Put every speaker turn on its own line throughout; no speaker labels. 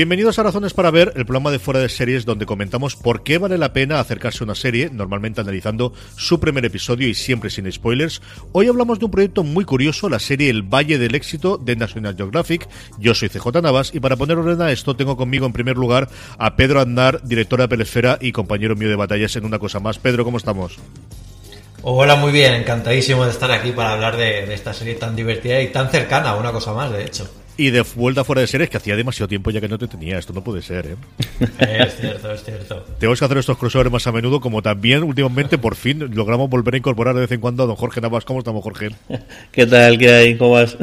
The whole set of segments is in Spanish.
Bienvenidos a Razones para Ver, el programa de fuera de series donde comentamos por qué vale la pena acercarse a una serie, normalmente analizando su primer episodio y siempre sin spoilers. Hoy hablamos de un proyecto muy curioso, la serie El Valle del Éxito de National Geographic. Yo soy CJ Navas y para poner orden a esto tengo conmigo en primer lugar a Pedro Andar, directora de Pelesfera y compañero mío de batallas en una cosa más. Pedro, ¿cómo estamos?
Hola, muy bien, encantadísimo de estar aquí para hablar de, de esta serie tan divertida y tan cercana una cosa más, de hecho.
Y de vuelta fuera de series que hacía demasiado tiempo ya que no te tenía. Esto no puede ser, ¿eh?
Es cierto, es cierto.
Tenemos que hacer estos crossovers más a menudo, como también últimamente por fin logramos volver a incorporar de vez en cuando a don Jorge Navas. ¿Cómo estamos, Jorge?
¿Qué tal? ¿Qué hay? ¿Cómo vas?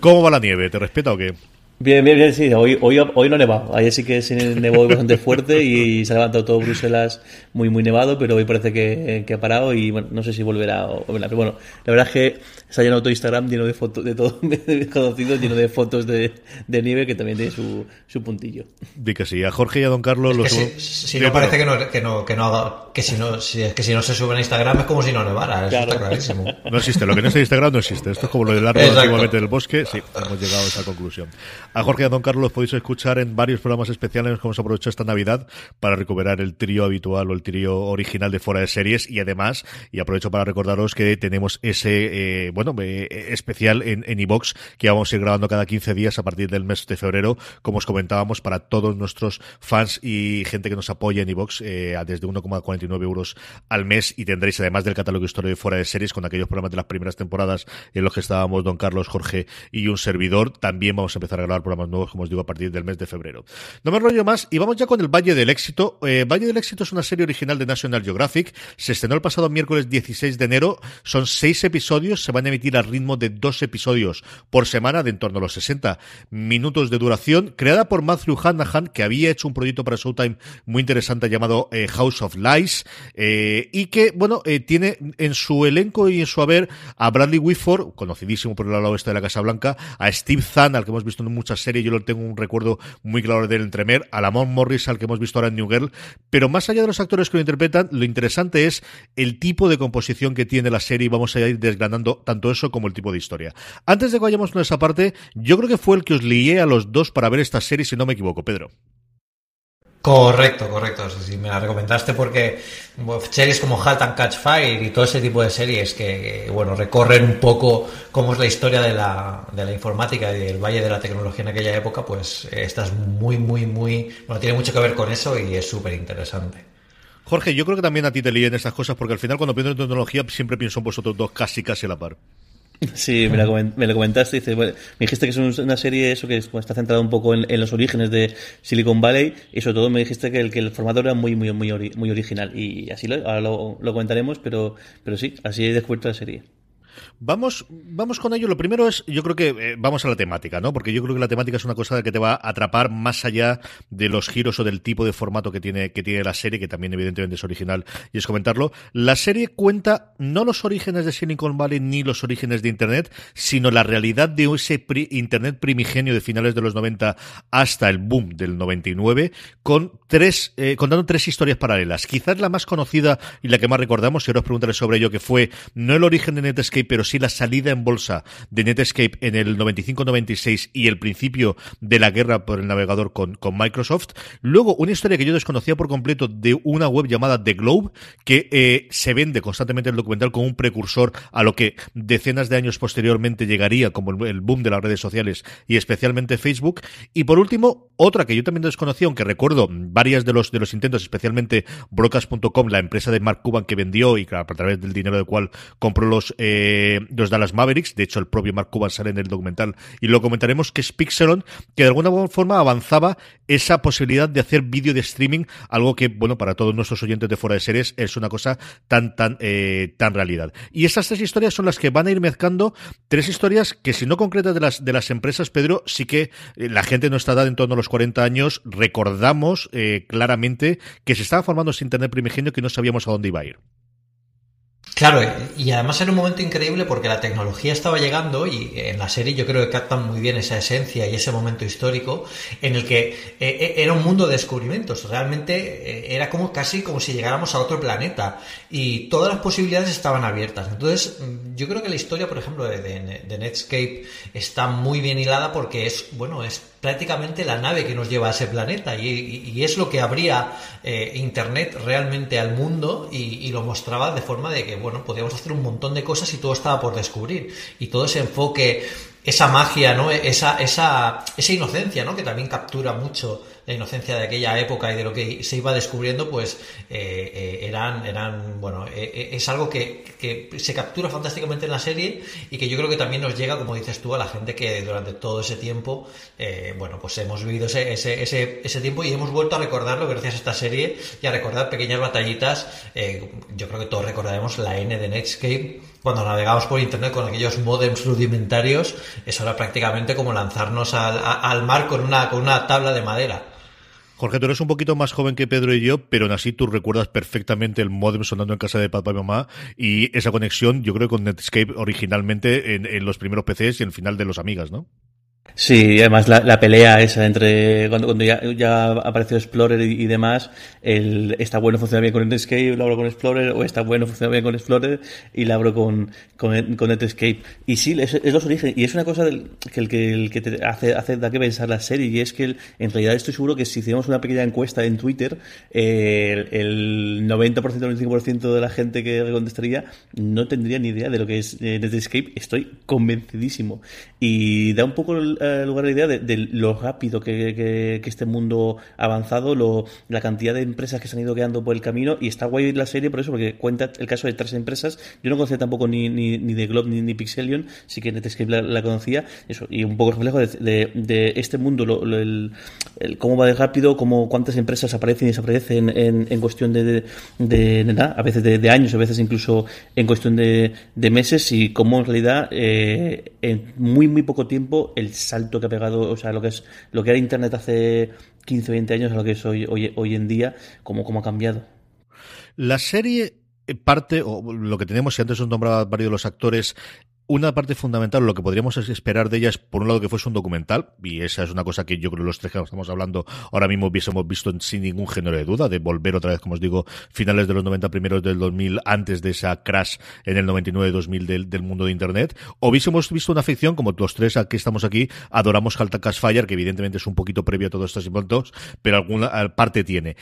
¿Cómo va la nieve? ¿Te respeta o qué?
Bien, bien, bien, sí. Hoy, hoy, hoy no neva. Ayer sí que se nevó bastante fuerte y se ha levantado todo Bruselas muy, muy nevado, pero hoy parece que, que ha parado y bueno, no sé si volverá o volverá. Pero bueno, la verdad es que se ha llenado todo Instagram lleno de fotos, de todo conocido, lleno de fotos de, de, nieve que también tiene su, su puntillo.
Di que sí, a Jorge y a Don Carlos
los Si, si no parece que no, que no, que no haga, que si no, si, es que si no se sube a Instagram es como si no nevara, eso claro. está clarísimo.
No existe, lo que no está en Instagram no existe. Esto es como lo del árbol antiguamente del bosque. Sí, hemos llegado a esa conclusión. A Jorge y a Don Carlos los podéis escuchar en varios programas especiales que hemos aprovechado esta Navidad para recuperar el trío habitual o el trío original de fuera de series y además, y aprovecho para recordaros que tenemos ese, eh, bueno, eh, especial en en iVox que vamos a ir grabando cada 15 días a partir del mes de febrero, como os comentábamos, para todos nuestros fans y gente que nos apoya en iVox eh, desde 1,49 euros al mes y tendréis además del catálogo histórico de fuera de series con aquellos programas de las primeras temporadas en los que estábamos don Carlos, Jorge y un servidor. También vamos a empezar a grabar programas nuevos, como os digo, a partir del mes de febrero. No me enrollo más y vamos ya con el Valle del Éxito. Eh, Valle del Éxito es una serie original de National Geographic. Se estrenó el pasado miércoles 16 de enero. Son seis episodios. Se van a emitir al ritmo de dos episodios por semana de en torno a los 60 minutos de duración. Creada por Matthew Hanahan, que había hecho un proyecto para Showtime muy interesante llamado eh, House of Lies. Eh, y que, bueno, tiene en su elenco y en su haber a Bradley Whitford, conocidísimo por el lado oeste de la Casa Blanca, a Steve Zahn, al que hemos visto en muchas series. Yo lo tengo un recuerdo muy claro del entremer, a Lamont Morris, al que hemos visto ahora en New Girl, pero más allá de los actores que lo interpretan, lo interesante es el tipo de composición que tiene la serie y vamos a ir desgranando tanto eso como el tipo de historia. Antes de que vayamos con esa parte, yo creo que fue el que os lié a los dos para ver esta serie, si no me equivoco, Pedro.
Correcto, correcto. Sí, me la recomendaste porque series como Halt and Catch Fire y todo ese tipo de series que, bueno, recorren un poco cómo es la historia de la, de la informática y del valle de la tecnología en aquella época, pues esta es muy, muy, muy, bueno, tiene mucho que ver con eso y es súper interesante.
Jorge, yo creo que también a ti te líen estas cosas porque al final cuando pienso en tecnología siempre pienso en vosotros dos casi, casi a la par.
Sí, me, lo, me lo comentaste. Dice, bueno, me dijiste que es una serie eso que está centrada un poco en, en, los orígenes de Silicon Valley y sobre todo me dijiste que el, que el formato era muy muy muy, muy original y así lo, ahora lo comentaremos, pero, pero sí, así he descubierto la serie.
Vamos, vamos con ello. Lo primero es, yo creo que eh, vamos a la temática, ¿no? Porque yo creo que la temática es una cosa que te va a atrapar más allá de los giros o del tipo de formato que tiene, que tiene la serie, que también evidentemente es original y es comentarlo. La serie cuenta no los orígenes de Silicon Valley ni los orígenes de Internet, sino la realidad de ese pri Internet primigenio de finales de los 90 hasta el boom del 99, con tres, eh, contando tres historias paralelas. Quizás la más conocida y la que más recordamos, y ahora os preguntaré sobre ello, que fue no el origen de Netscape, pero sí la salida en bolsa de Netscape en el 95-96 y el principio de la guerra por el navegador con, con, Microsoft. Luego, una historia que yo desconocía por completo de una web llamada The Globe, que eh, se vende constantemente el documental como un precursor a lo que decenas de años posteriormente llegaría como el, boom de las redes sociales y especialmente Facebook. Y por último, otra que yo también desconocía, aunque recuerdo varias de los, de los intentos, especialmente Brocas.com, la empresa de Mark Cuban que vendió y a través del dinero del cual compró los, eh, los Dallas Mavericks. De hecho, el propio Mark Cuban sale en el documental y lo comentaremos, que es Pixelon, que de alguna forma avanzaba esa posibilidad de hacer vídeo de streaming, algo que, bueno, para todos nuestros oyentes de fuera de series es una cosa tan, tan, eh, tan realidad. Y estas tres historias son las que van a ir mezclando tres historias que, si no concretas de las, de las empresas, Pedro, sí que eh, la gente no está dada en torno a los 40 años, recordamos eh, claramente que se estaba formando ese Internet primigenio que no sabíamos a dónde iba a ir.
Claro, y además era un momento increíble porque la tecnología estaba llegando y en la serie yo creo que captan muy bien esa esencia y ese momento histórico en el que eh, eh, era un mundo de descubrimientos, realmente eh, era como casi como si llegáramos a otro planeta y todas las posibilidades estaban abiertas. Entonces, mm, yo creo que la historia, por ejemplo, de, de Netscape está muy bien hilada porque es, bueno, es prácticamente la nave que nos lleva a ese planeta y, es lo que abría eh, Internet realmente al mundo y, lo mostraba de forma de que, bueno, podíamos hacer un montón de cosas y todo estaba por descubrir. Y todo ese enfoque, esa magia, ¿no? Esa, esa, esa inocencia, ¿no? Que también captura mucho la inocencia de aquella época y de lo que se iba descubriendo, pues eh, eh, eran, eran, bueno, eh, es algo que, se captura fantásticamente en la serie y que yo creo que también nos llega, como dices tú, a la gente que durante todo ese tiempo, bueno, pues hemos vivido ese, ese, ese, ese, tiempo y hemos vuelto a recordarlo gracias a esta serie y a recordar pequeñas batallitas. yo creo que todos recordaremos la N de Netscape cuando navegamos por internet con aquellos modems rudimentarios, eso era prácticamente como lanzarnos al, al mar con una, con una tabla de madera.
Jorge, tú eres un poquito más joven que Pedro y yo, pero aún así tú recuerdas perfectamente el modem sonando en casa de papá y mamá y esa conexión, yo creo, con Netscape originalmente en, en los primeros PCs y en el final de los Amigas, ¿no?
Sí, además la, la, pelea esa entre cuando, cuando ya, ya, apareció Explorer y, demás, el está bueno funciona bien con Netscape, lo abro con Explorer, o está bueno funciona bien con Explorer y lo abro con, con, con Netscape. Y sí, es, los orígenes, y es una cosa del, que el que, el te hace, hace da que pensar la serie, y es que en realidad estoy seguro que si hiciéramos una pequeña encuesta en Twitter, eh, el, 90% o el 95% de la gente que contestaría no tendría ni idea de lo que es eh, Netscape, estoy convencidísimo. Y da un poco el, eh, lugar la idea de, lo rápido que, este mundo ha avanzado, lo, la cantidad de empresas que se han ido quedando por el camino y está guay la serie por eso, porque cuenta el caso de tres empresas. Yo no conocía tampoco ni, ni, ni de Globe ni, ni Pixelion, sí que Netscape la, conocía, eso, y un poco reflejo de, este mundo, lo, el, cómo va de rápido, cómo, cuántas empresas aparecen y desaparecen en, en cuestión de, de, nada, a veces de, años, a veces incluso en cuestión de, meses y cómo en realidad eh, en muy muy poco tiempo el salto que ha pegado, o sea, lo que es lo que era Internet hace 15 20 años a lo que es hoy, hoy, hoy en día, cómo, cómo ha cambiado.
La serie parte, o lo que tenemos, si antes os nombraba varios de los actores, una parte fundamental, lo que podríamos esperar de ella es, por un lado, que fuese un documental, y esa es una cosa que yo creo que los tres que estamos hablando ahora mismo hubiésemos visto sin ningún género de duda, de volver otra vez, como os digo, finales de los 90, primeros del 2000, antes de esa crash en el 99-2000 del, del, mundo de Internet, o hubiésemos visto una ficción, como los tres que estamos aquí, adoramos Halta Fire, que evidentemente es un poquito previo a todos estos inventos, pero alguna parte tiene.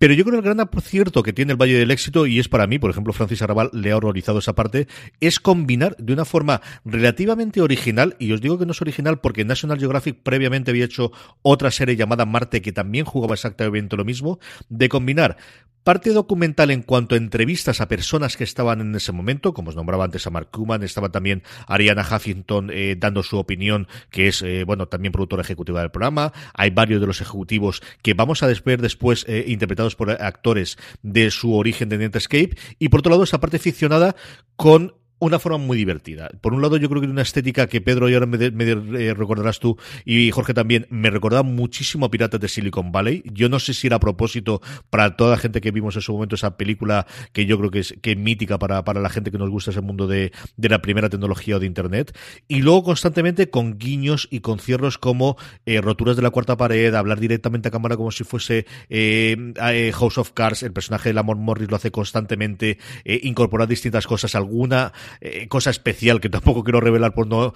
Pero yo creo que el gran acierto que tiene el Valle del Éxito, y es para mí, por ejemplo, Francis Arrabal le ha horrorizado esa parte, es combinar de una forma relativamente original, y os digo que no es original porque National Geographic previamente había hecho otra serie llamada Marte que también jugaba exactamente lo mismo, de combinar Parte documental en cuanto a entrevistas a personas que estaban en ese momento, como os nombraba antes a Mark Kuman, estaba también Ariana Huffington eh, dando su opinión, que es, eh, bueno, también productora ejecutiva del programa. Hay varios de los ejecutivos que vamos a ver después eh, interpretados por actores de su origen de Netscape. Y por otro lado, esa parte ficcionada con una forma muy divertida. Por un lado, yo creo que una estética que Pedro y ahora me, eh, recordarás tú y Jorge también, me recordaba muchísimo a Piratas de Silicon Valley. Yo no sé si era a propósito para toda la gente que vimos en su momento esa película que yo creo que es que mítica para, para la gente que nos gusta ese mundo de, de la primera tecnología o de Internet. Y luego constantemente con guiños y con cierros como eh, roturas de la cuarta pared, hablar directamente a cámara como si fuese eh, House of Cards, el personaje de Lamont Morris lo hace constantemente, incorporar distintas cosas, alguna eh, cosa especial que tampoco quiero revelar por no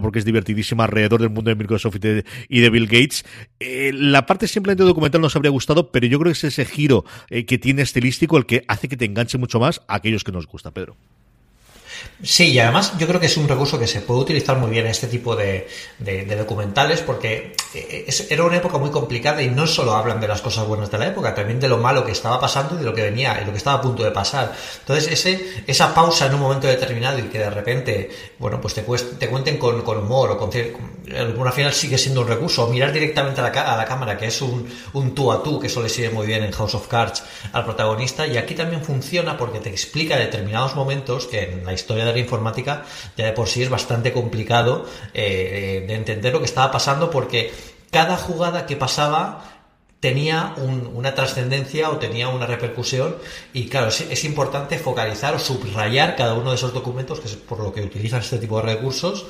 porque es divertidísima alrededor del mundo de Microsoft y de, Bill Gates. Eh, la parte simplemente documental nos habría gustado, pero yo creo que es ese giro eh, que tiene estilístico el que hace que te enganche mucho más a aquellos que nos gusta, Pedro.
Sí, y además yo creo que es un recurso que se puede utilizar muy bien en este tipo de, documentales porque eh, era una época muy complicada y no solo hablan de las cosas buenas de la época, también de lo malo que estaba pasando y de lo que venía y lo que estaba a punto de pasar. Entonces, ese, esa pausa en un momento determinado y que de repente, bueno, pues te, te cuenten con, humor o con, al final sigue siendo un recurso, mirar directamente a la, a la cámara, que es un, un tú a tú, que eso le sigue muy bien en House of Cards al protagonista, y aquí también funciona porque te explica determinados momentos que en la historia de la informática ya de por sí es bastante complicado eh, de entender lo que estaba pasando porque cada jugada que pasaba tenía una trascendencia o tenía una repercusión y claro, es, importante focalizar o subrayar cada uno de esos documentos, que es por lo que utilizan este tipo de recursos,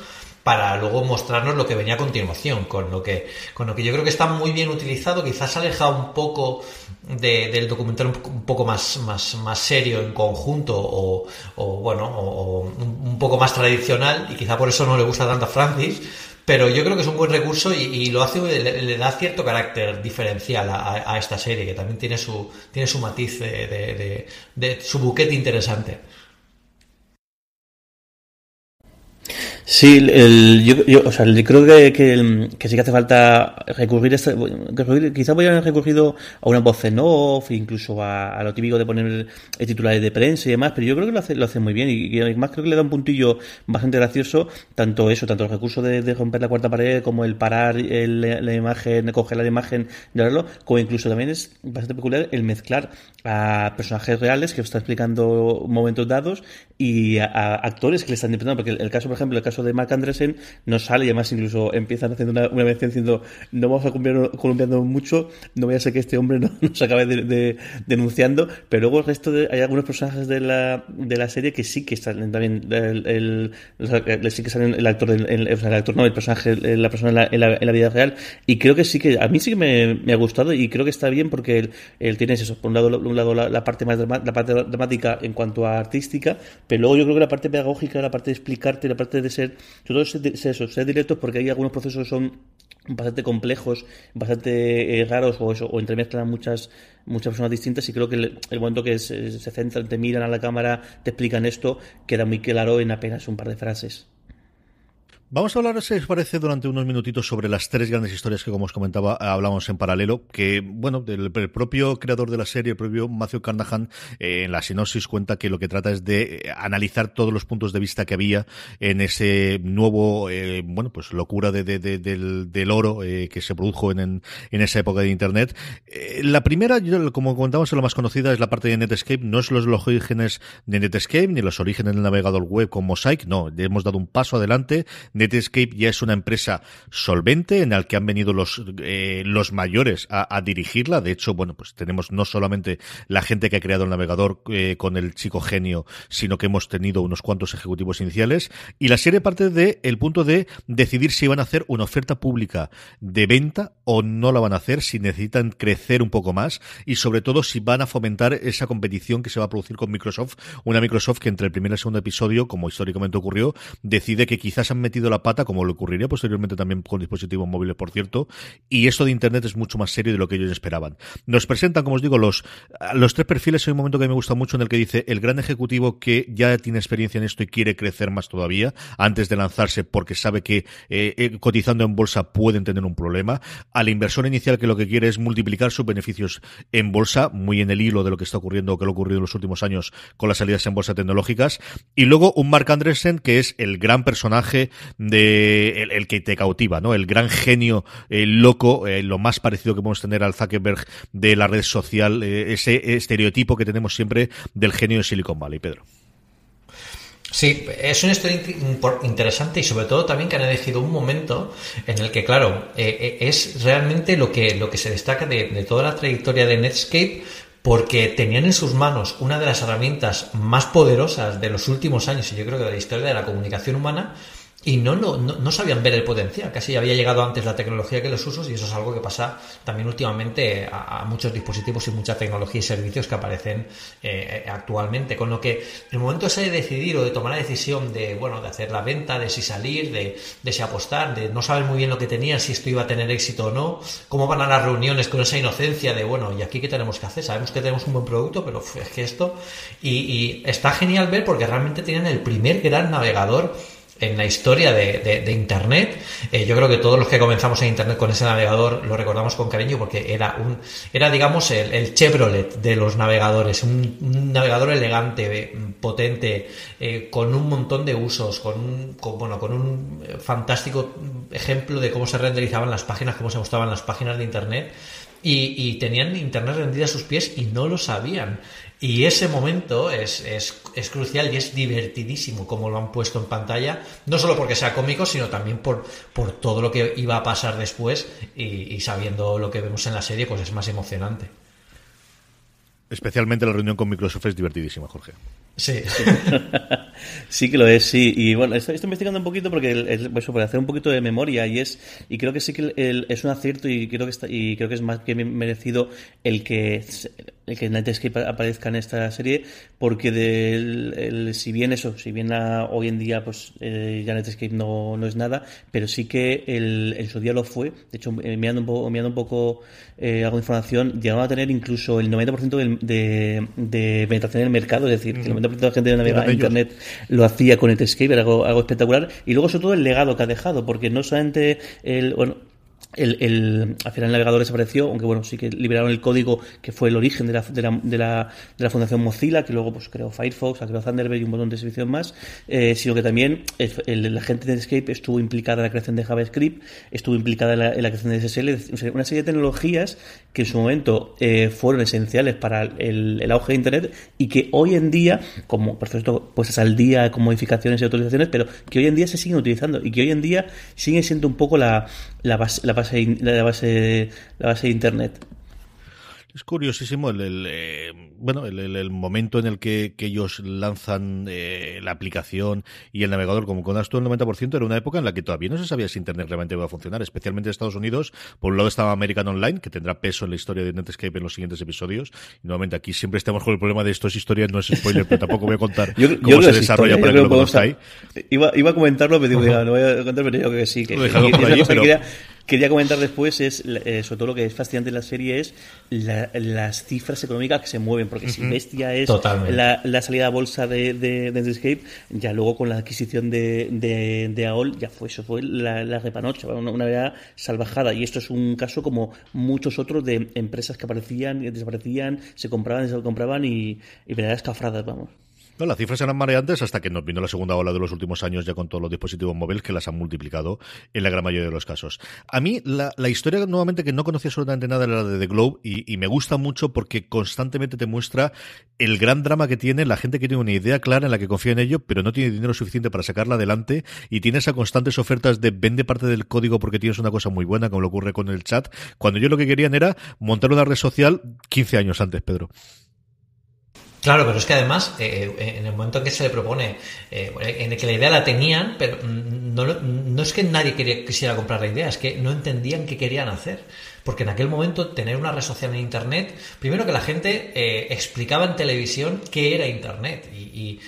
para luego mostrarnos lo que venía a continuación, con lo que, con lo que yo creo que está muy bien utilizado, quizás ha alejado un poco del documental un, poco más, más, más serio en conjunto o, bueno, o, un, poco más tradicional y quizá por eso no le gusta tanto a Francis, pero yo creo que es un buen recurso y, lo hace, le, da cierto carácter diferencial a, esta serie, que también tiene su, tiene su matiz de, de su buquete interesante.
Sí, el, yo, yo, o sea, creo que, que, sí que hace falta recurrir, a este, quizás haber recurrido a una voz en off, incluso a, lo típico de poner titulares de prensa y demás, pero yo creo que lo hace, lo hace muy bien y, además creo que le da un puntillo bastante gracioso, tanto eso, tanto el recurso de, romper la cuarta pared como el parar el, la imagen, coger la imagen, verlo, como incluso también es bastante peculiar el mezclar a personajes reales que está explicando momentos dados y a, actores que le están interpretando, porque el, caso, por ejemplo, el caso de Mark Andresen no sale y además incluso empiezan haciendo una, una mención diciendo no vamos a columpiando mucho, no voy a ser que este hombre no, nos acabe de, denunciando, pero luego el resto de, hay algunos personajes de la, de la serie que sí que están también el, sí que salen el actor, el, sea, el actor no, el personaje, la persona en la, en la, vida real. Y creo que sí que a mí sí que me, me ha gustado y creo que está bien porque él, él tiene eso, por un lado, un lado la, parte más la parte dramática en cuanto a artística, pero luego yo creo que la parte pedagógica, la parte de explicarte, la parte de ser todo ser, eso, ser directos porque hay algunos procesos son bastante complejos, bastante eh, raros o eso, o entremezclan muchas muchas personas distintas y creo que el, momento que se centran, te miran a la cámara, te explican esto, queda muy claro en apenas un par de frases.
Vamos a hablar, si os parece, durante unos minutitos sobre las tres grandes historias que, como os comentaba, hablamos en paralelo, que, bueno, el, propio creador de la serie, el propio Matthew Carnahan, eh, en la sinopsis cuenta que lo que trata es de eh, analizar todos los puntos de vista que había en ese nuevo, eh, bueno, pues locura de, del, oro que se produjo en, en, esa época de Internet. la primera, como comentamos, la más conocida es la parte de Netscape, no es los, los orígenes de Netscape, ni los orígenes del navegador web con Mosaic, no, hemos dado un paso adelante, Netscape ya es una empresa solvente en la que han venido los, eh, los mayores a, dirigirla. De hecho, bueno, pues tenemos no solamente la gente que ha creado el navegador eh, con el chico genio, sino que hemos tenido unos cuantos ejecutivos iniciales. Y la serie parte de el punto de decidir si van a hacer una oferta pública de venta o no la van a hacer, si necesitan crecer un poco más y sobre todo si van a fomentar esa competición que se va a producir con Microsoft. Una Microsoft que entre el primer y el segundo episodio, como históricamente ocurrió, decide que quizás han metido la pata, como le ocurriría posteriormente también con dispositivos móviles, por cierto, y esto de Internet es mucho más serio de lo que ellos esperaban. Nos presentan, como os digo, los, los tres perfiles. Hay un momento que me gusta mucho en el que dice el gran ejecutivo que ya tiene experiencia en esto y quiere crecer más todavía antes de lanzarse porque sabe que eh, eh, cotizando en bolsa pueden tener un problema. Al inversor inicial que lo que quiere es multiplicar sus beneficios en bolsa, muy en el hilo de lo que está ocurriendo o que lo ha ocurrido en los últimos años con las salidas en bolsa tecnológicas. Y luego un Mark Andresen que es el gran personaje de el, que te cautiva, ¿no? El gran genio el loco, eh, lo más parecido que podemos tener al Zuckerberg de la red social, eh, ese estereotipo que tenemos siempre del genio de Silicon Valley, Pedro.
Sí, es una historia interesante y sobre todo también que han elegido un momento en el que, claro, eh, es realmente lo que, lo que se destaca de, de, toda la trayectoria de Netscape, porque tenían en sus manos una de las herramientas más poderosas de los últimos años y yo creo que de la historia de la comunicación humana, y no, no, no, sabían ver el potencial. Casi había llegado antes la tecnología que los usos y eso es algo que pasa también últimamente a, muchos dispositivos y mucha tecnología y servicios que aparecen eh, actualmente. Con lo que el momento ese de decidir o de tomar la decisión de, bueno, de hacer la venta, de si salir, de, de si apostar, de no saber muy bien lo que tenían, si esto iba a tener éxito o no, cómo van a las reuniones con esa inocencia de, bueno, ¿y aquí qué tenemos que hacer? Sabemos que tenemos un buen producto, pero es que esto... Y, y está genial ver porque realmente tienen el primer gran navegador en la historia de, Internet. Eh, yo creo que todos los que comenzamos en Internet con ese navegador lo recordamos con cariño porque era un era digamos el, Chevrolet de los navegadores, un, navegador elegante, potente, eh, con un montón de usos, con un, bueno, con un fantástico ejemplo de cómo se renderizaban las páginas, cómo se mostraban las páginas de Internet y, tenían internet rendida a sus pies y no lo sabían. Y ese momento es, es, crucial y es divertidísimo como lo han puesto en pantalla, no solo porque sea cómico, sino también por, por todo lo que iba a pasar después y sabiendo lo que vemos en la serie, pues es más emocionante.
Especialmente la reunión con Microsoft es divertidísima, Jorge.
Sí.
sí que lo es, sí. Y bueno, estoy, investigando un poquito porque el, pues, para hacer un poquito de memoria y es y creo que sí que es un acierto y creo que está, y creo que es más que merecido el que el que Nightscape aparezca en esta serie porque de si bien eso, si bien hoy en día pues eh, ya Nightscape no, no es nada, pero sí que el, en su día lo fue. De hecho, eh, mirando un poco, mirando un poco eh, algo de información, llegaba a tener incluso el 90% de, de, penetración en el mercado, es decir, que el 90% de la gente que navegaba en Internet lo hacía con Netscape, era algo, algo espectacular. Y luego, sobre todo, el legado que ha dejado, porque no solamente el, bueno, el, el, al final el navegador desapareció, aunque bueno, sí que liberaron el código que fue el origen de la, de la, de la, de la fundación Mozilla, que luego pues creó Firefox, creó Thunderbird y un montón de servicios más, eh, sino que también el, la gente de Netscape estuvo implicada en la creación de JavaScript, estuvo implicada en la, en creación de SSL, una serie de tecnologías que en su momento eh, fueron esenciales para el, el, auge de Internet y que hoy en día, como por cierto, pues al día con modificaciones y autorizaciones, pero que hoy en día se siguen utilizando y que hoy en día sigue siendo un poco la, la base, la base, la base, la base de Internet.
Es curiosísimo el, eh, bueno el, momento en el que, ellos lanzan eh, la aplicación y el navegador, como con tú el 90%, era una época en la que todavía no se sabía si Internet realmente iba a funcionar, especialmente en Estados Unidos. Por un lado estaba American Online, que tendrá peso en la historia de Netscape en los siguientes episodios. Y nuevamente aquí siempre estamos con el problema de esto es historia, no es spoiler, pero tampoco voy a contar cómo se desarrolla para que lo conozcáis.
Iba, iba a comentarlo, pero digo, no voy a contar, pero yo creo que sí. Que, quería comentar después es, eh, sobre todo lo que es fascinante en la serie es las cifras económicas que se mueven, porque si Bestia es la, la, salida a bolsa de, de, de ya luego con la adquisición de, de, de AOL, ya fue eso, fue la, la repanocha, una, una verdad salvajada. Y esto es un caso como muchos otros de empresas que aparecían, y desaparecían, se compraban, se compraban y, y verdaderas cafradas, vamos.
No, las cifras eran mareantes hasta que nos vino la segunda ola de los últimos años ya con todos los dispositivos móviles que las han multiplicado en la gran mayoría de los casos. A mí la, historia nuevamente que no conocía absolutamente nada era la de The Globe y, me gusta mucho porque constantemente te muestra el gran drama que tiene la gente que tiene una idea clara en la que confía en ello pero no tiene dinero suficiente para sacarla adelante y tiene esas constantes ofertas de vende parte del código porque tienes una cosa muy buena como lo ocurre con el chat cuando yo lo que querían era montar una red social 15 años antes, Pedro.
Claro, pero es que además, eh, eh, en el momento en que se le propone, eh, en el que la idea la tenían, pero no, es que nadie quisiera comprar la idea, es que no entendían qué querían hacer. Porque en aquel momento tener una red social en Internet, primero que la gente explicaba en televisión qué era Internet. Y,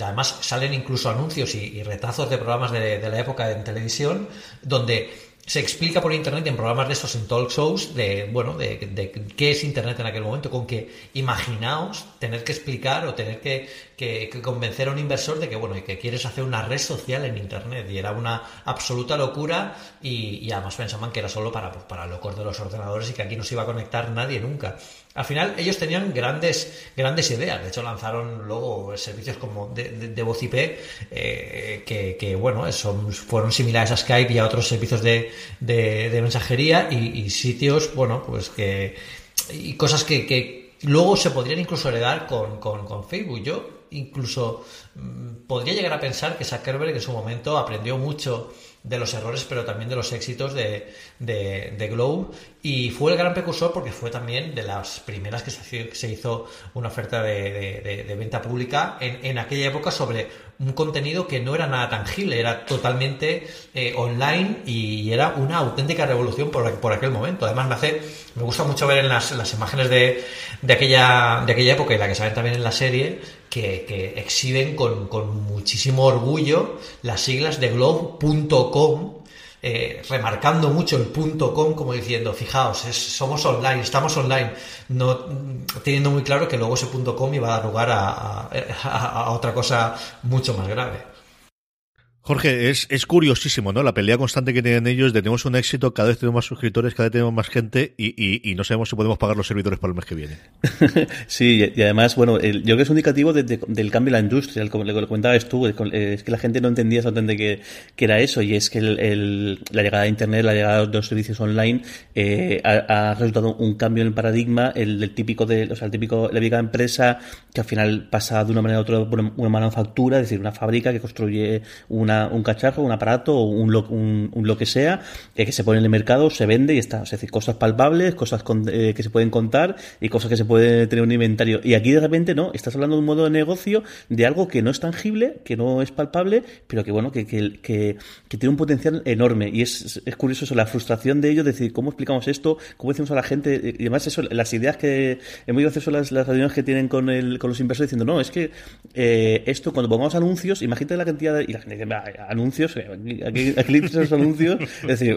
además salen incluso anuncios y, retazos de programas de, de la época en televisión donde se explica por internet en programas de estos, en talk shows, de, bueno, de, qué es internet en aquel momento, con que imaginaos tener que explicar o tener que, convencer a un inversor de que, bueno, que quieres hacer una red social en internet. Y era una absoluta locura y, y además pensaban que era solo para, pues, para locos de los ordenadores y que aquí no se iba a conectar nadie nunca. Al final ellos tenían grandes, grandes ideas. De hecho, lanzaron luego servicios como de, de, voz IP eh, que, bueno, son, fueron similares a Skype y a otros servicios de, de mensajería y, sitios, bueno, pues que... y cosas que, luego se podrían incluso heredar con, con, con Facebook. Yo incluso mm, podría llegar a pensar que Zuckerberg en su momento aprendió mucho de los errores, pero también de los éxitos de, de, de Globe. Y fue el gran precursor porque fue también de las primeras que se, hizo una oferta de, de venta pública en, en, aquella época sobre un contenido que no era nada tangible, era totalmente eh, online y era una auténtica revolución por, por, aquel momento. Además, me hace, me gusta mucho ver en las, las imágenes de, de, aquella, de aquella época y la que se también en la serie, que, que exhiben con, con, muchísimo orgullo las siglas de globe.com, eh, remarcando mucho el punto com como diciendo, fijaos, somos online, estamos online, no teniendo muy claro que luego ese punto com iba a dar lugar a, a, a otra cosa mucho más grave.
Jorge, es, es curiosísimo, ¿no? La pelea constante que tienen ellos de tenemos un éxito, cada vez tenemos más suscriptores, cada vez tenemos más gente y, y, no sabemos si podemos pagar los servidores para el mes que viene.
sí, y además, bueno, yo creo que es un indicativo del cambio en la industria, como le comentabas tú, es que la gente no entendía exactamente qué, era eso y es que el, la llegada de Internet, la llegada de los servicios online eh, ha, resultado un cambio en el paradigma, el del típico de, o sea, el típico, la vieja empresa que al final pasa de una manera a otra por una manufactura, es decir, una fábrica que construye una un cacharro, un aparato o un lo, que sea que se pone en el mercado, se vende y está. Es decir, cosas palpables, cosas eh, que se pueden contar y cosas que se puede tener un inventario. Y aquí de repente no, estás hablando de un modo de negocio de algo que no es tangible, que no es palpable, pero que bueno, que, que, que, tiene un potencial enorme. Y es, es curioso eso, la frustración de ello, decir, ¿cómo explicamos esto? ¿Cómo decimos a la gente? Y además eso, las ideas que, es muy gracioso las, las reuniones que tienen con, el, con los inversores diciendo, no, es que eh, esto cuando pongamos anuncios, imagínate la cantidad de... Y la gente dice, anuncios, eh, aquí, aquí los anuncios, es decir,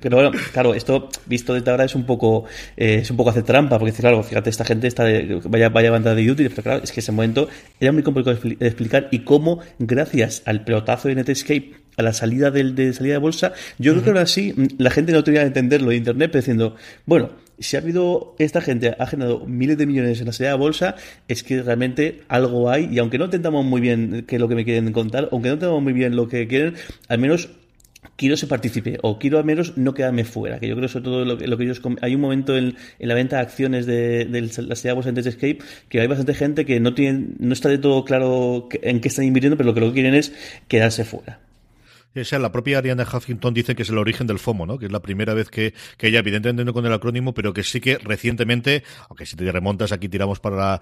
pero bueno, claro, esto visto desde ahora es un poco eh, es un poco hacer trampa, porque claro, fíjate, esta gente está de, vaya, vaya banda de YouTube, pero claro, es que ese momento era muy complicado de explicar y cómo, gracias al pelotazo de Netscape a la salida del, de salida de bolsa, yo creo que ahora sí la gente no tenía que entenderlo de internet, pero diciendo, bueno, si ha habido, esta gente ha generado miles de millones en la salida de bolsa, es que realmente algo hay, y aunque no entendamos muy bien qué es lo que me quieren contar, aunque no entendamos muy bien lo que quieren, al menos quiero se participe o quiero al menos no quedarme fuera que yo creo sobre todo lo que, lo que ellos hay un momento en, la venta de acciones de, de la salida de bolsa en Escape que hay bastante gente que no tiene no está de todo claro en qué están invirtiendo pero lo que lo que quieren es quedarse fuera
esa, la propia Ariana Huffington dice que es el origen del FOMO, ¿no? Que es la primera vez que, que ella, evidentemente no con el acrónimo, pero que sí que recientemente, aunque si te remontas aquí tiramos para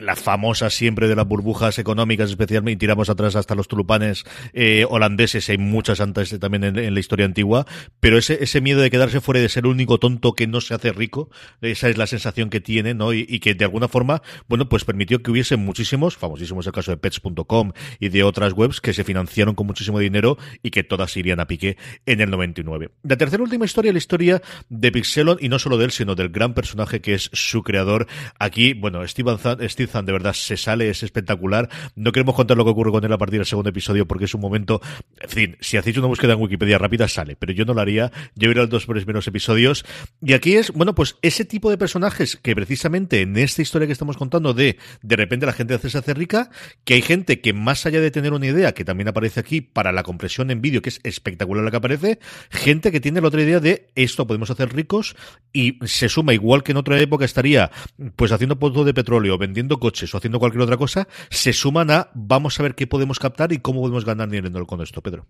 la, famosa siempre de las burbujas económicas especialmente, y tiramos atrás hasta los tulupanes eh, holandeses, hay muchas antes también en, la historia antigua, pero ese, ese miedo de quedarse fuera y de ser el único tonto que no se hace rico, esa es la sensación que tiene, ¿no? Y, y que de alguna forma, bueno, pues permitió que hubiese muchísimos, famosísimos el caso de pets.com y de otras webs que se financiaron con muchísimo dinero y que todas irían a pique en el 99. La tercera última historia, la historia de Pixelon, y no solo de él, sino del gran personaje que es su creador. Aquí, bueno, Steve Zahn, de verdad se sale, es espectacular. No queremos contar lo que ocurre con él a partir del segundo episodio porque es un momento, en fin, si hacéis una búsqueda en Wikipedia rápida sale, pero yo no lo haría, yo iría a los dos primeros episodios. Y aquí es, bueno, pues ese tipo de personajes que precisamente en esta historia que estamos contando de de repente la gente se hace rica, que hay gente que más allá de tener una idea, que también aparece aquí para la compresión en vídeo, que es espectacular la que aparece, gente que tiene la otra idea de esto podemos hacer ricos y se suma igual que en otra época estaría pues haciendo pozos de petróleo, vendiendo coches o haciendo cualquier otra cosa, se suman a vamos a ver qué podemos captar y cómo podemos ganar dinero con esto, Pedro.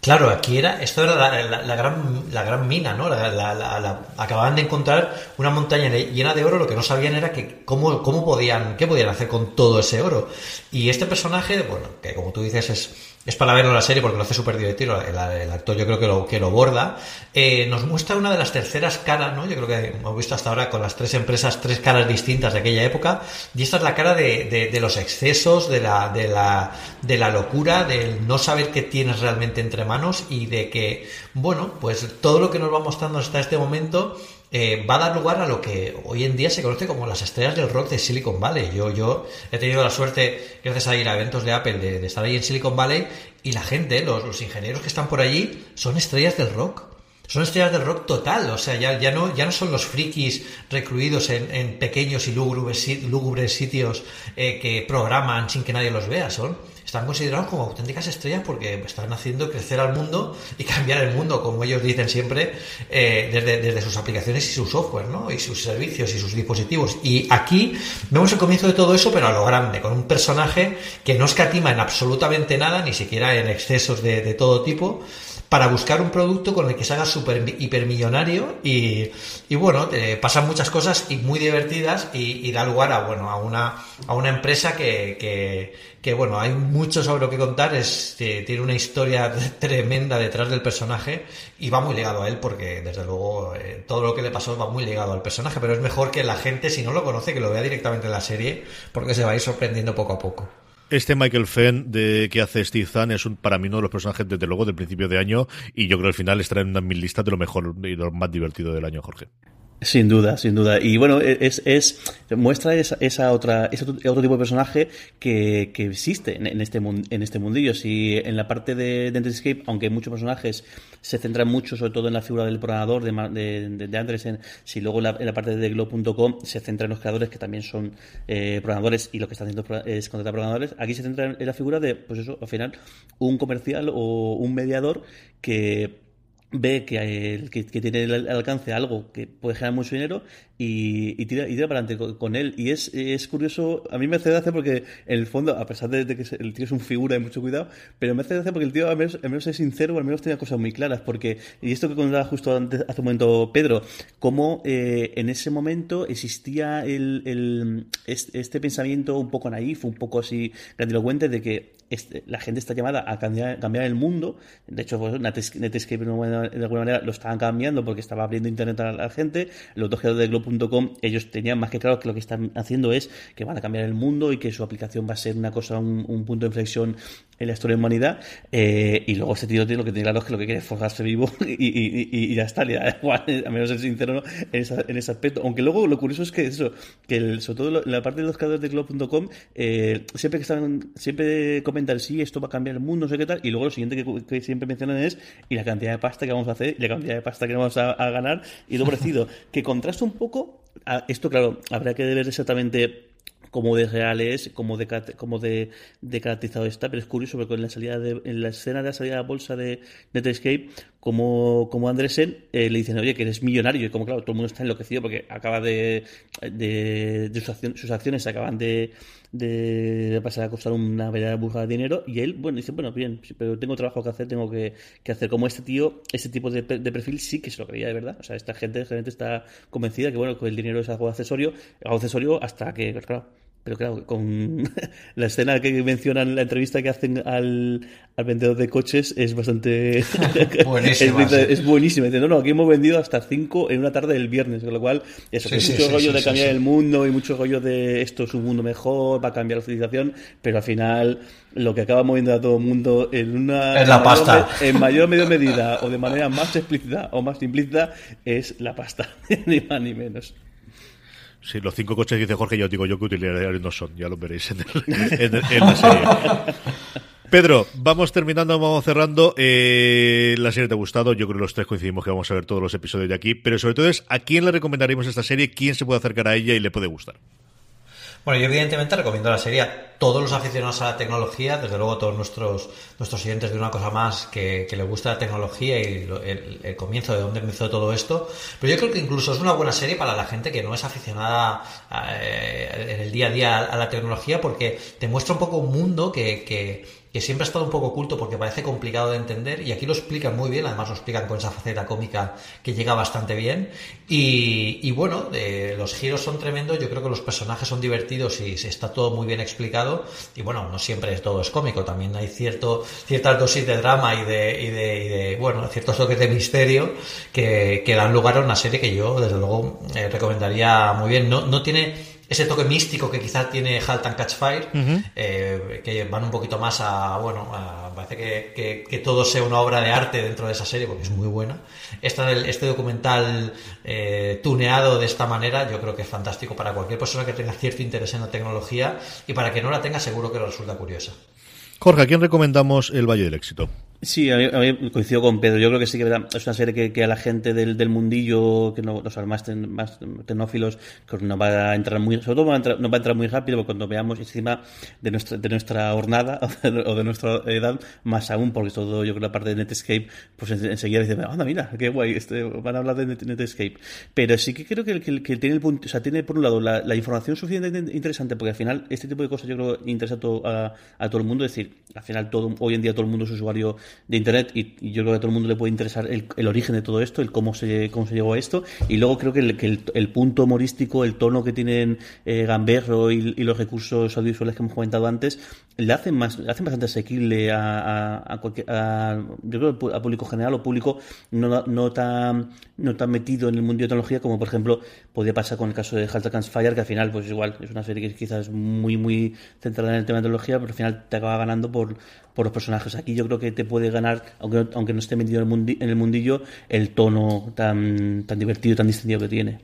Claro, aquí era, esto era la, gran, la gran mina, ¿no? acababan de encontrar una montaña llena de oro, lo que no sabían era que cómo, cómo podían, qué podían hacer con todo ese oro. Y este personaje, bueno, que como tú dices es es para verlo la serie porque lo hace súper divertido, el, actor yo creo que lo, que lo borda, eh, nos muestra una de las terceras caras, ¿no? Yo creo que hemos visto hasta ahora con las tres empresas tres caras distintas de aquella época, y esta es la cara de, de, los excesos, de la, de, la, de la locura, del no saber qué tienes realmente entre manos y de que, bueno, pues todo lo que nos va mostrando hasta este momento eh, va a dar lugar a lo que hoy en día se conoce como las estrellas del rock de Silicon Valley. Yo, yo he tenido la suerte, gracias a ir a eventos de Apple, de, estar ahí en Silicon Valley y la gente, los, los, ingenieros que están por allí, son estrellas del rock. Son estrellas del rock total, o sea, ya, no, ya no son los frikis recluidos en, en pequeños y lúgubres, sitios eh, que programan sin que nadie los vea, son están considerados como auténticas estrellas porque están haciendo crecer al mundo y cambiar el mundo, como ellos dicen siempre, eh, desde, sus aplicaciones y su software, ¿no? Y sus servicios y sus dispositivos. Y aquí vemos el comienzo de todo eso, pero a lo grande, con un personaje que no escatima en absolutamente nada, ni siquiera en excesos de todo tipo, para buscar un producto con el que se haga super hipermillonario y, y bueno, te pasan muchas cosas y muy divertidas y, da lugar a bueno a una, a una empresa que, que, que, bueno, hay mucho sobre lo que contar, es, tiene una historia tremenda detrás del personaje y va muy ligado a él porque desde luego eh, todo lo que le pasó va muy ligado al personaje, pero es mejor que la gente si no lo conoce que lo vea directamente en la serie porque se va a ir sorprendiendo poco a poco.
Este Michael Fenn de que hace Steve Zahn es un, para mí uno de los personajes desde luego del principio de año y yo creo que al final estará en una mil listas de lo mejor y lo más divertido del año, Jorge.
Sin duda, sin duda. Y bueno, e, es, es muestra esa, esa otra, ese otro tipo de personaje que, que existe en, este en este mundillo. Si en la parte de, de Netscape, aunque muchos personajes se centran mucho, sobre todo en la figura del programador de, de, de Andresen, si luego en la, en la parte de Globo.com se centra en los creadores que también son eh, programadores y lo que está haciendo es contratar programadores, aquí se centra en la figura de, pues eso, al final, un comercial o un mediador que ve que, que, que, tiene el alcance algo que puede generar mucho dinero y, y, tira, y tira para adelante con, él. Y es, es curioso, a mí me hace gracia porque en el fondo, a pesar de, que el tío es un figura de mucho cuidado, pero me hace gracia porque el tío al menos, al menos es sincero o al menos tiene cosas muy claras. Porque, y esto que contaba justo antes, hace un momento Pedro, cómo eh, en ese momento existía el, el, este, pensamiento un poco naif, un poco así grandilocuente de que este, la gente está llamada a cambiar, cambiar el mundo. De hecho, pues, Netscape de alguna manera lo estaban cambiando porque estaba abriendo internet a la gente. Los dos de Globo ellos tenían más que claro que lo que están haciendo es que van a cambiar el mundo y que su aplicación va a ser una cosa, un, punto de inflexión en la historia de humanidad. Eh, y luego este tío tiene lo que tiene claro es que lo que quiere es forjarse vivo y, ya está, le da igual, a menos ser sincero en, ese aspecto. Aunque luego lo curioso es que eso, que sobre todo en la parte de los creadores de Globo.com, eh, siempre que están, siempre comentan, sí, esto va a cambiar el mundo, no sé qué tal, y luego lo siguiente que, siempre mencionan es, y la cantidad de pasta que vamos a hacer, y la cantidad de pasta que vamos a, a ganar, y lo parecido, que contrasta un poco esto, claro, habrá que ver exactamente cómo de real es, cómo de, cómo de, de, caracterizado está, pero es curioso porque en la salida de, en la escena de la salida de la bolsa de Netscape, como, como Andresen eh, le dicen, oye, que eres millonario, y como claro, todo el mundo está enloquecido porque acaba de, de, sus, acciones se acaban de, de pasar a costar una verdadera burrada de dinero, y él, bueno, dice, bueno, bien, pero tengo trabajo que hacer, tengo que, que hacer. Como este tío, este tipo de, de, perfil sí que se lo creía de verdad. O sea, esta gente realmente está convencida que, bueno, que el dinero es algo accesorio, algo accesorio hasta que, claro, pero claro, con la escena que mencionan, la entrevista que hacen al, al vendedor de coches es bastante... buenísima, es, es, buenísima. Dice, no, no, aquí hemos vendido hasta cinco en una tarde del viernes, con lo cual, eso, sí, mucho rollo de cambiar el mundo y mucho rollo de esto es un mundo mejor, va a cambiar la civilización, pero al final lo que acaba moviendo a todo el mundo en una...
Es la pasta.
en mayor o medio medida o de manera más explícita o más implícita es la pasta, ni más ni menos.
Sí, los cinco coches dice Jorge, yo digo yo que utilidades no son, ya lo veréis en, la serie. Pedro, vamos terminando, vamos cerrando. Eh, la serie te ha gustado, yo creo que los tres coincidimos que vamos a ver todos los episodios de aquí, pero sobre todo es a quién le recomendaríamos esta serie, quién se puede acercar a ella y le puede gustar.
Bueno, yo evidentemente recomiendo la serie a todos los aficionados a la tecnología, desde luego todos nuestros, nuestros oyentes de una cosa más que, que les gusta la tecnología y el, comienzo de dónde empezó todo esto. Pero yo creo que incluso es una buena serie para la gente que no es aficionada eh, en el día a día a la tecnología porque te muestra un poco un mundo que que siempre ha estado un poco oculto porque parece complicado de entender y aquí lo explican muy bien, además lo explican con esa faceta cómica que llega bastante bien. Y, bueno, los giros son tremendos, yo creo que los personajes son divertidos y está todo muy bien explicado. Y bueno, no siempre todo es cómico, también hay cierto, ciertas dosis de drama y de, y de, bueno, ciertos toques de misterio que, que, dan lugar a una serie que yo desde luego eh, recomendaría muy bien, no, no tiene ese toque místico que quizás tiene Halt and Catch Fire, eh, que van un poquito más a, bueno, parece que, que, todo sea una obra de arte dentro de esa serie, porque es muy buena. Este, este documental eh, tuneado de esta manera, yo creo que es fantástico para cualquier persona que tenga cierto interés en la tecnología y para que no la tenga, seguro que resulta curiosa.
Jorge, ¿a quién recomendamos El Valle del Éxito?
Sí, a mí, coincido con Pedro. Yo creo que sí que es una serie que, a la gente del, del mundillo, que no, los más, más tecnófilos, que nos va a entrar muy, sobre todo va a entrar, va a entrar muy rápido porque cuando veamos encima de nuestra, de nuestra hornada o de nuestra edad, más aún, porque todo yo creo la parte de Netscape, pues enseguida dice, anda, mira, qué guay, este, van a hablar de Netscape. Pero sí que creo que, que, tiene el punto, o sea, tiene por un lado la, información suficientemente interesante, porque al final este tipo de cosas yo creo interesa a a, a todo el mundo, es decir, al final todo, hoy en día todo el mundo es usuario de Internet y, yo creo que a todo el mundo le puede interesar el, origen de todo esto, el cómo se, cómo se llegó a esto. Y luego creo que el, el, punto humorístico, el tono que tienen eh, Gamberro y, los recursos audiovisuales que hemos comentado antes, le hacen más, le hacen bastante asequible a, a, cualquier, a, yo público general o público no, no tan no tan metido en el mundo de tecnología como por ejemplo podía pasar con el caso de Halt Fire que al final pues igual es una serie que quizás muy muy centrada en el tema de tecnología pero al final te acaba ganando por, por los personajes aquí yo creo que te puede ganar aunque no, aunque no esté metido en el, mundillo el tono tan tan divertido tan distintivo que tiene.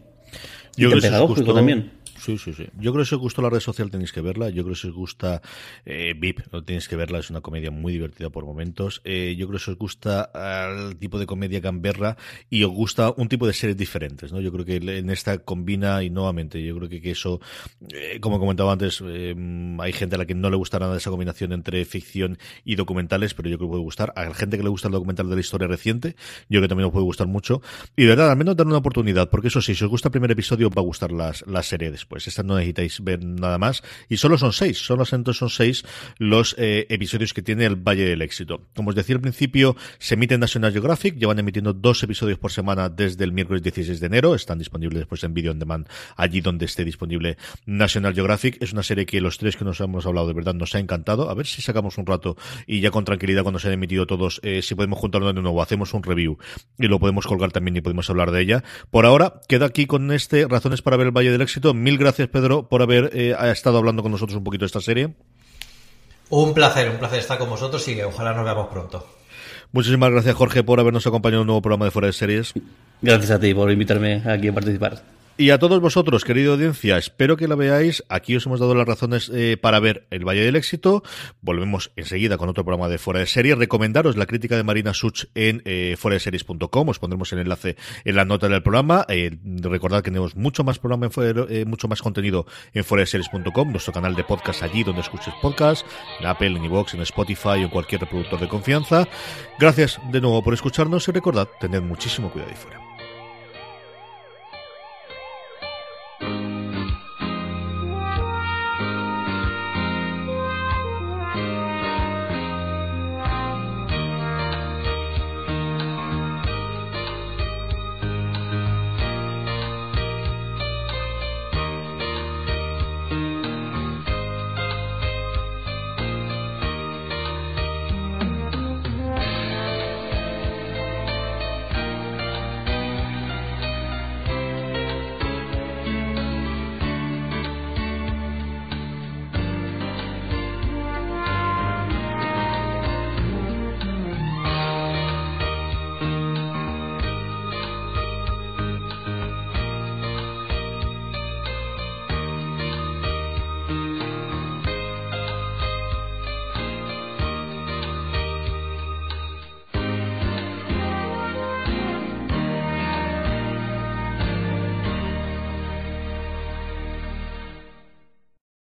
Yo y pedagógico también Sí, sí, sí. Yo creo que si os gustó la red social tenéis que verla. Yo creo que si os gusta eh, VIP, no tenéis que verla. Es una comedia muy divertida por momentos. Eh, yo creo que si os gusta el tipo de comedia gamberra y os gusta un tipo de series diferentes, ¿no? Yo creo que en esta combina y nuevamente, yo creo que, eso, eh, como comentaba antes, eh, hay gente a la que no le gusta nada esa combinación entre ficción y documentales, pero yo creo que puede gustar. A la gente que le gusta el documental de la historia reciente, yo creo que también os puede gustar mucho. Y de verdad, al menos dar una oportunidad, porque eso sí, si os gusta el primer episodio, os va a gustar las, la serie después pues esta no necesitáis ver nada más. Y solo son seis, solo son seis los eh, episodios que tiene el Valle del Éxito. Como os decía al principio, se emite en National Geographic, llevan emitiendo dos episodios por semana desde el miércoles 16 de enero, están disponibles después en video on demand allí donde esté disponible National Geographic. Es una serie que los tres que nos hemos hablado de verdad nos ha encantado. A ver si sacamos un rato y ya con tranquilidad cuando se han emitido todos, eh, si podemos juntarnos de nuevo, hacemos un review y lo podemos colgar también y podemos hablar de ella. Por ahora, queda aquí con este Razones para ver el Valle del Éxito. Mil gracias, Pedro, por haber eh, estado hablando con nosotros un poquito de esta serie.
Un placer, un placer estar con vosotros y ojalá nos veamos pronto.
Muchísimas gracias, Jorge, por habernos acompañado en un nuevo programa de Fuera de Series.
Gracias a ti por invitarme aquí a participar.
Y a todos vosotros, querida audiencia, espero que la veáis. Aquí os hemos dado las razones eh, para ver El Valle del Éxito. Volvemos enseguida con otro programa de Fuera de Series. Recomendaros la crítica de Marina Such en eh. Os pondremos el enlace en la nota del programa. Eh, recordad que tenemos mucho más programa, en eh, mucho más contenido en series.com, nuestro canal de podcast allí donde escuches podcast, en Apple, en iVoox, en Spotify o en cualquier reproductor de confianza. Gracias de nuevo por escucharnos y recordad, tened muchísimo cuidado y fuera.